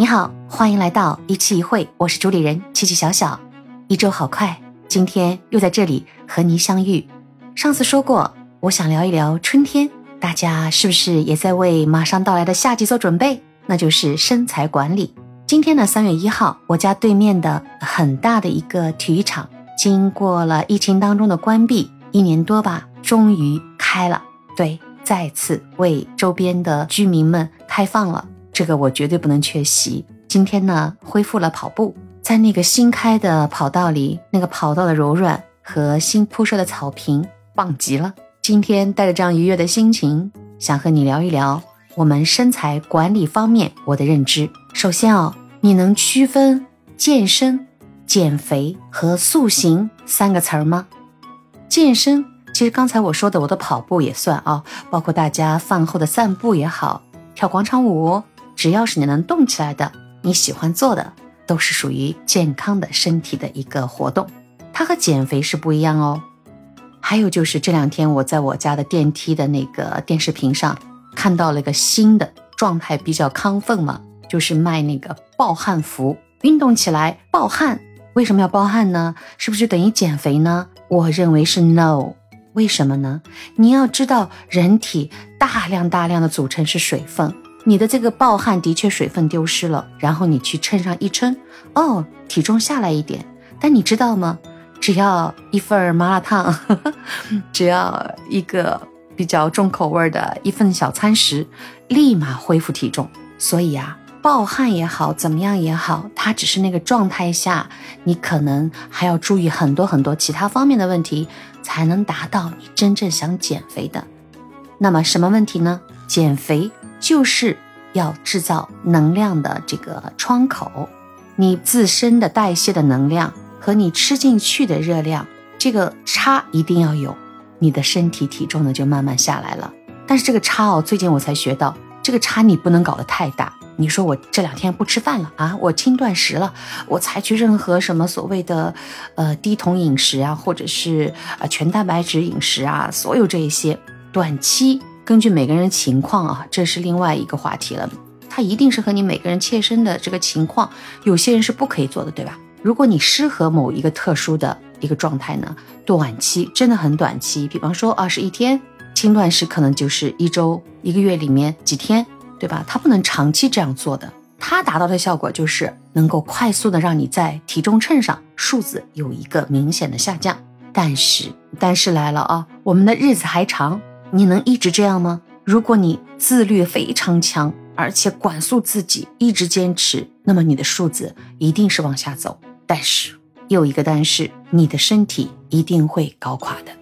你好，欢迎来到一期一会，我是主理人七七小小。一周好快，今天又在这里和您相遇。上次说过，我想聊一聊春天，大家是不是也在为马上到来的夏季做准备？那就是身材管理。今天呢，三月一号，我家对面的很大的一个体育场，经过了疫情当中的关闭一年多吧，终于开了。对，再次为周边的居民们开放了。这个我绝对不能缺席。今天呢，恢复了跑步，在那个新开的跑道里，那个跑道的柔软和新铺设的草坪，棒极了。今天带着这样愉悦的心情，想和你聊一聊我们身材管理方面我的认知。首先啊，你能区分健身、减肥和塑形三个词儿吗？健身，其实刚才我说的我的跑步也算啊，包括大家饭后的散步也好，跳广场舞。只要是你能动起来的，你喜欢做的，都是属于健康的身体的一个活动。它和减肥是不一样哦。还有就是这两天我在我家的电梯的那个电视屏上看到了一个新的状态，比较亢奋嘛，就是卖那个暴汗服，运动起来暴汗。为什么要暴汗呢？是不是等于减肥呢？我认为是 no。为什么呢？你要知道，人体大量大量的组成是水分。你的这个暴汗的确水分丢失了，然后你去称上一称，哦，体重下来一点。但你知道吗？只要一份麻辣烫，只要一个比较重口味的一份小餐食，立马恢复体重。所以啊，暴汗也好，怎么样也好，它只是那个状态下，你可能还要注意很多很多其他方面的问题，才能达到你真正想减肥的。那么什么问题呢？减肥。就是要制造能量的这个窗口，你自身的代谢的能量和你吃进去的热量，这个差一定要有，你的身体体重呢就慢慢下来了。但是这个差哦，最近我才学到，这个差你不能搞得太大。你说我这两天不吃饭了啊，我轻断食了，我采取任何什么所谓的呃低酮饮食啊，或者是呃全蛋白质饮食啊，所有这一些短期。根据每个人情况啊，这是另外一个话题了。它一定是和你每个人切身的这个情况，有些人是不可以做的，对吧？如果你适合某一个特殊的一个状态呢，短期真的很短期，比方说二十一天轻断食，可能就是一周、一个月里面几天，对吧？它不能长期这样做的，它达到的效果就是能够快速的让你在体重秤上数字有一个明显的下降。但是，但是来了啊，我们的日子还长。你能一直这样吗？如果你自律非常强，而且管束自己，一直坚持，那么你的数字一定是往下走。但是又一个但是，你的身体一定会搞垮的。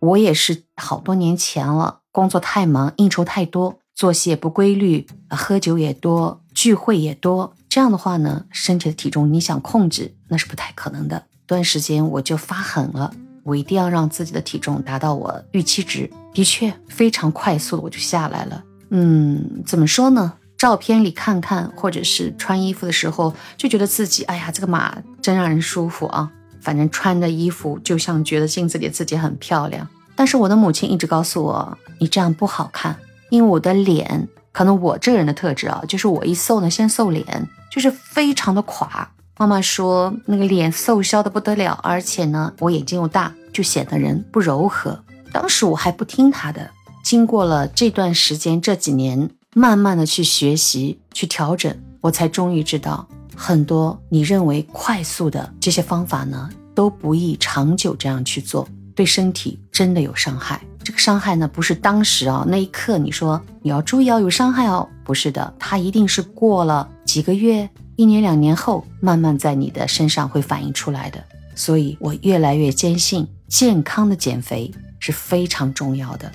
我也是好多年前了，工作太忙，应酬太多，作息也不规律，喝酒也多，聚会也多。这样的话呢，身体的体重你想控制，那是不太可能的。段时间我就发狠了。我一定要让自己的体重达到我预期值，的确非常快速的我就下来了。嗯，怎么说呢？照片里看看，或者是穿衣服的时候，就觉得自己，哎呀，这个码真让人舒服啊。反正穿的衣服就像觉得镜子里自己很漂亮。但是我的母亲一直告诉我，你这样不好看，因为我的脸，可能我这个人的特质啊，就是我一瘦呢，先瘦脸，就是非常的垮。妈妈说那个脸瘦削的不得了，而且呢，我眼睛又大，就显得人不柔和。当时我还不听他的。经过了这段时间，这几年慢慢的去学习、去调整，我才终于知道，很多你认为快速的这些方法呢，都不易长久这样去做，对身体真的有伤害。这个伤害呢，不是当时啊那一刻你说你要注意要有伤害哦，不是的，它一定是过了几个月。一年两年后，慢慢在你的身上会反映出来的。所以我越来越坚信，健康的减肥是非常重要的。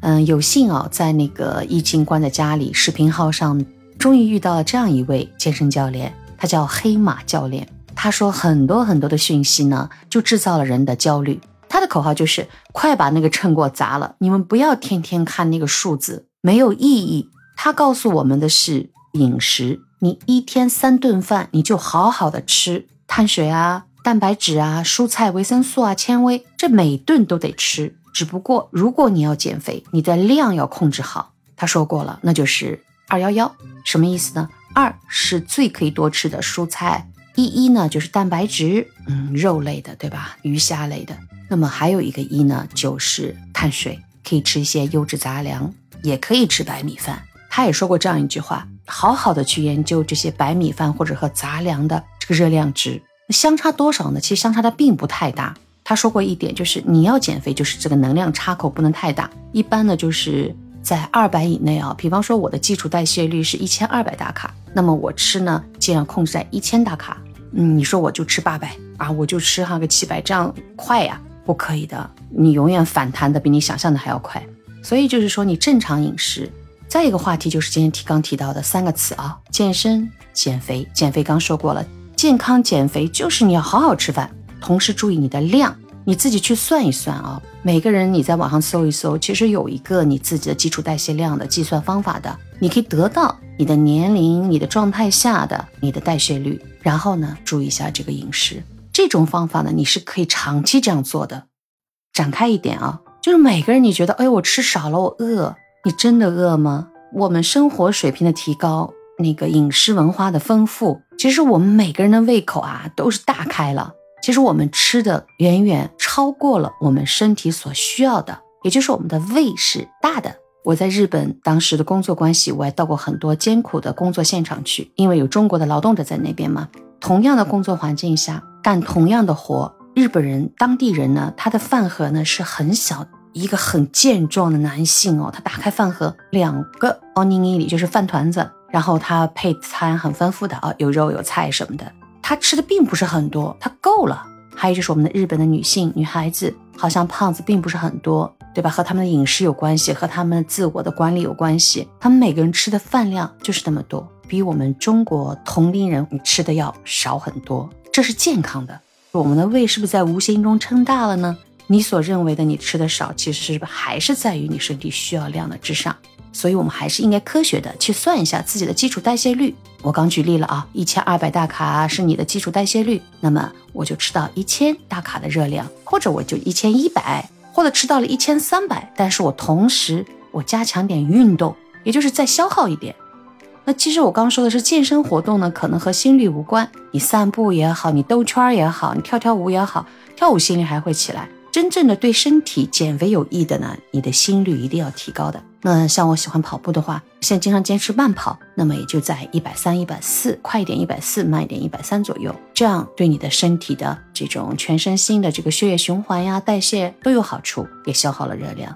嗯，有幸啊，在那个疫情关在家里，视频号上终于遇到了这样一位健身教练，他叫黑马教练。他说很多很多的讯息呢，就制造了人的焦虑。他的口号就是快把那个秤给我砸了，你们不要天天看那个数字，没有意义。他告诉我们的是饮食。你一天三顿饭，你就好好的吃碳水啊、蛋白质啊、蔬菜、维生素啊、纤维，这每顿都得吃。只不过如果你要减肥，你的量要控制好。他说过了，那就是二幺幺，什么意思呢？二是最可以多吃的蔬菜，一一呢就是蛋白质，嗯，肉类的，对吧？鱼虾类的。那么还有一个一呢，就是碳水，可以吃一些优质杂粮，也可以吃白米饭。他也说过这样一句话：好好的去研究这些白米饭或者和杂粮的这个热量值，相差多少呢？其实相差的并不太大。他说过一点，就是你要减肥，就是这个能量差口不能太大，一般呢就是在二百以内啊。比方说我的基础代谢率是一千二百大卡，那么我吃呢尽量控制在一千大卡。嗯，你说我就吃八百啊，我就吃哈个七百，这样快呀？不可以的，你永远反弹的比你想象的还要快。所以就是说，你正常饮食。再一个话题就是今天提刚提到的三个词啊，健身、减肥。减肥刚说过了，健康减肥就是你要好好吃饭，同时注意你的量，你自己去算一算啊。每个人你在网上搜一搜，其实有一个你自己的基础代谢量的计算方法的，你可以得到你的年龄、你的状态下的你的代谢率，然后呢，注意一下这个饮食。这种方法呢，你是可以长期这样做的。展开一点啊，就是每个人你觉得，哎，我吃少了，我饿，你真的饿吗？我们生活水平的提高，那个饮食文化的丰富，其实我们每个人的胃口啊都是大开了。其实我们吃的远远超过了我们身体所需要的，也就是我们的胃是大的。我在日本当时的工作关系，我还到过很多艰苦的工作现场去，因为有中国的劳动者在那边嘛。同样的工作环境下。干同样的活，日本人当地人呢，他的饭盒呢是很小，一个很健壮的男性哦，他打开饭盒，两个奥尼尼里就是饭团子，然后他配餐很丰富的啊，有肉有菜什么的，他吃的并不是很多，他够了。还有就是我们的日本的女性女孩子，好像胖子并不是很多，对吧？和他们的饮食有关系，和他们自我的管理有关系，他们每个人吃的饭量就是那么多，比我们中国同龄人吃的要少很多。这是健康的，我们的胃是不是在无形中撑大了呢？你所认为的你吃的少，其实是还是在于你身体需要量的之上。所以，我们还是应该科学的去算一下自己的基础代谢率。我刚举例了啊，一千二百大卡是你的基础代谢率，那么我就吃到一千大卡的热量，或者我就一千一百，或者吃到了一千三百，但是我同时我加强点运动，也就是再消耗一点。那其实我刚说的是健身活动呢，可能和心率无关。你散步也好，你兜圈也好，你跳跳舞也好，跳舞心率还会起来。真正的对身体减肥有益的呢，你的心率一定要提高的。那像我喜欢跑步的话，现在经常坚持慢跑，那么也就在一百三、一百四，快一点一百四，慢一点一百三左右，这样对你的身体的这种全身心的这个血液循环呀、代谢都有好处，也消耗了热量。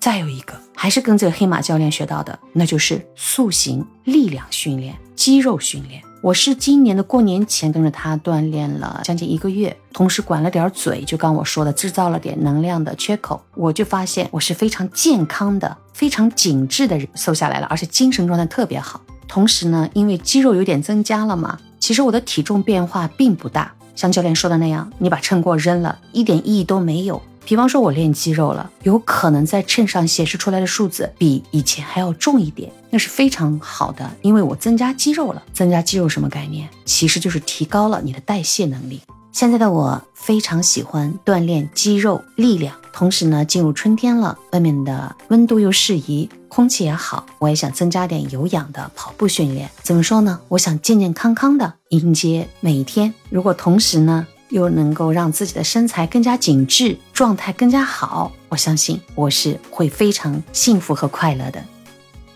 再有一个，还是跟这个黑马教练学到的，那就是塑形、力量训练、肌肉训练。我是今年的过年前跟着他锻炼了将近一个月，同时管了点嘴，就刚我说的，制造了点能量的缺口。我就发现我是非常健康的、非常紧致的人，瘦下来了，而且精神状态特别好。同时呢，因为肌肉有点增加了嘛，其实我的体重变化并不大，像教练说的那样，你把秤给我扔了，一点意义都没有。比方说，我练肌肉了，有可能在秤上显示出来的数字比以前还要重一点，那是非常好的，因为我增加肌肉了。增加肌肉什么概念？其实就是提高了你的代谢能力。现在的我非常喜欢锻炼肌肉力量，同时呢，进入春天了，外面的温度又适宜，空气也好，我也想增加点有氧的跑步训练。怎么说呢？我想健健康康的迎接每一天。如果同时呢？又能够让自己的身材更加紧致，状态更加好，我相信我是会非常幸福和快乐的。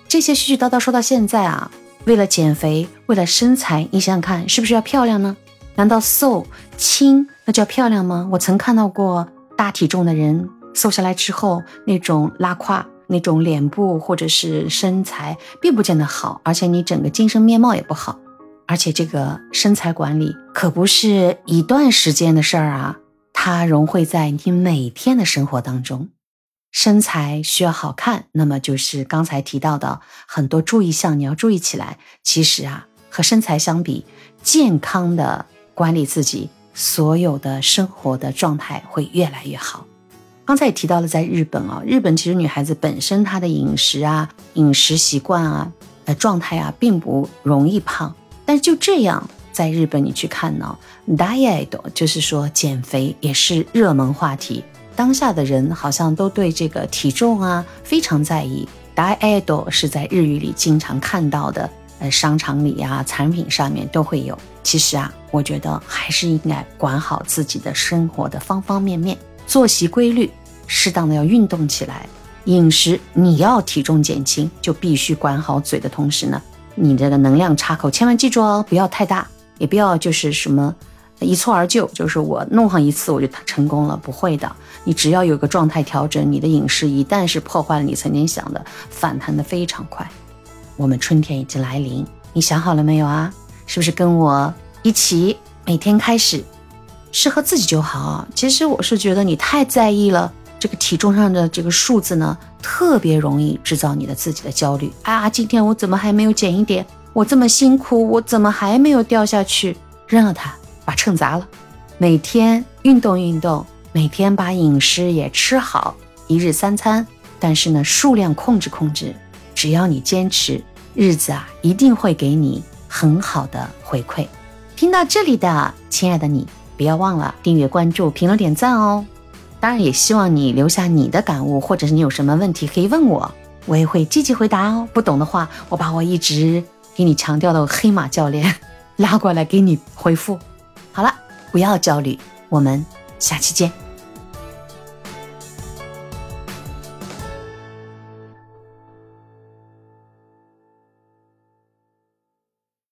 这些絮絮叨叨说到现在啊，为了减肥，为了身材，你想想看，是不是要漂亮呢？难道瘦轻那叫漂亮吗？我曾看到过大体重的人瘦下来之后，那种拉胯、那种脸部或者是身材，并不见得好，而且你整个精神面貌也不好。而且这个身材管理可不是一段时间的事儿啊，它融汇在你每天的生活当中。身材需要好看，那么就是刚才提到的很多注意项，你要注意起来。其实啊，和身材相比，健康的管理自己所有的生活的状态会越来越好。刚才也提到了，在日本啊，日本其实女孩子本身她的饮食啊、饮食习惯啊、呃状态啊，并不容易胖。但就这样，在日本你去看呢，diet 就是说减肥也是热门话题。当下的人好像都对这个体重啊非常在意。diet 是在日语里经常看到的呃商场里呀、产品上面都会有。其实啊，我觉得还是应该管好自己的生活的方方面面，作息规律，适当的要运动起来。饮食你要体重减轻，就必须管好嘴的同时呢，你这个能量插口千万记住哦，不要太大，也不要就是什么一蹴而就，就是我弄上一次我就成功了，不会的。你只要有个状态调整，你的饮食一旦是破坏了你曾经想的，反弹的非常快。我们春天已经来临，你想好了没有啊？是不是跟我一起每天开始，适合自己就好。其实我是觉得你太在意了。这个体重上的这个数字呢，特别容易制造你的自己的焦虑啊！今天我怎么还没有减一点？我这么辛苦，我怎么还没有掉下去？扔了它，把秤砸了。每天运动运动，每天把饮食也吃好，一日三餐，但是呢，数量控制控制。只要你坚持，日子啊，一定会给你很好的回馈。听到这里的亲爱的你，不要忘了订阅、关注、评论、点赞哦。当然也希望你留下你的感悟，或者是你有什么问题可以问我，我也会积极回答哦。不懂的话，我把我一直给你强调的黑马教练拉过来给你回复。好了，不要焦虑，我们下期见。